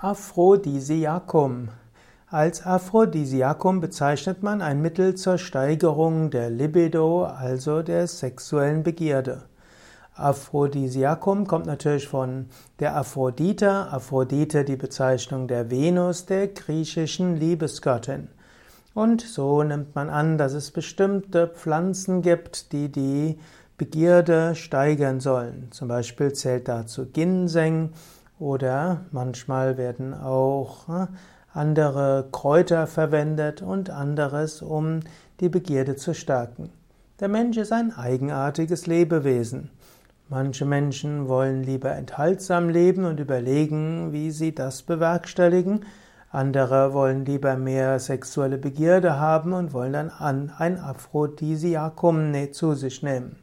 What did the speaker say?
Aphrodisiakum. Als Aphrodisiakum bezeichnet man ein Mittel zur Steigerung der Libido, also der sexuellen Begierde. Aphrodisiakum kommt natürlich von der Aphrodite. Aphrodite die Bezeichnung der Venus, der griechischen Liebesgöttin. Und so nimmt man an, dass es bestimmte Pflanzen gibt, die die Begierde steigern sollen. Zum Beispiel zählt dazu Ginseng oder manchmal werden auch äh, andere Kräuter verwendet und anderes, um die Begierde zu stärken. Der Mensch ist ein eigenartiges Lebewesen. Manche Menschen wollen lieber enthaltsam leben und überlegen, wie sie das bewerkstelligen. Andere wollen lieber mehr sexuelle Begierde haben und wollen dann ein Aphrodisiakum zu sich nehmen.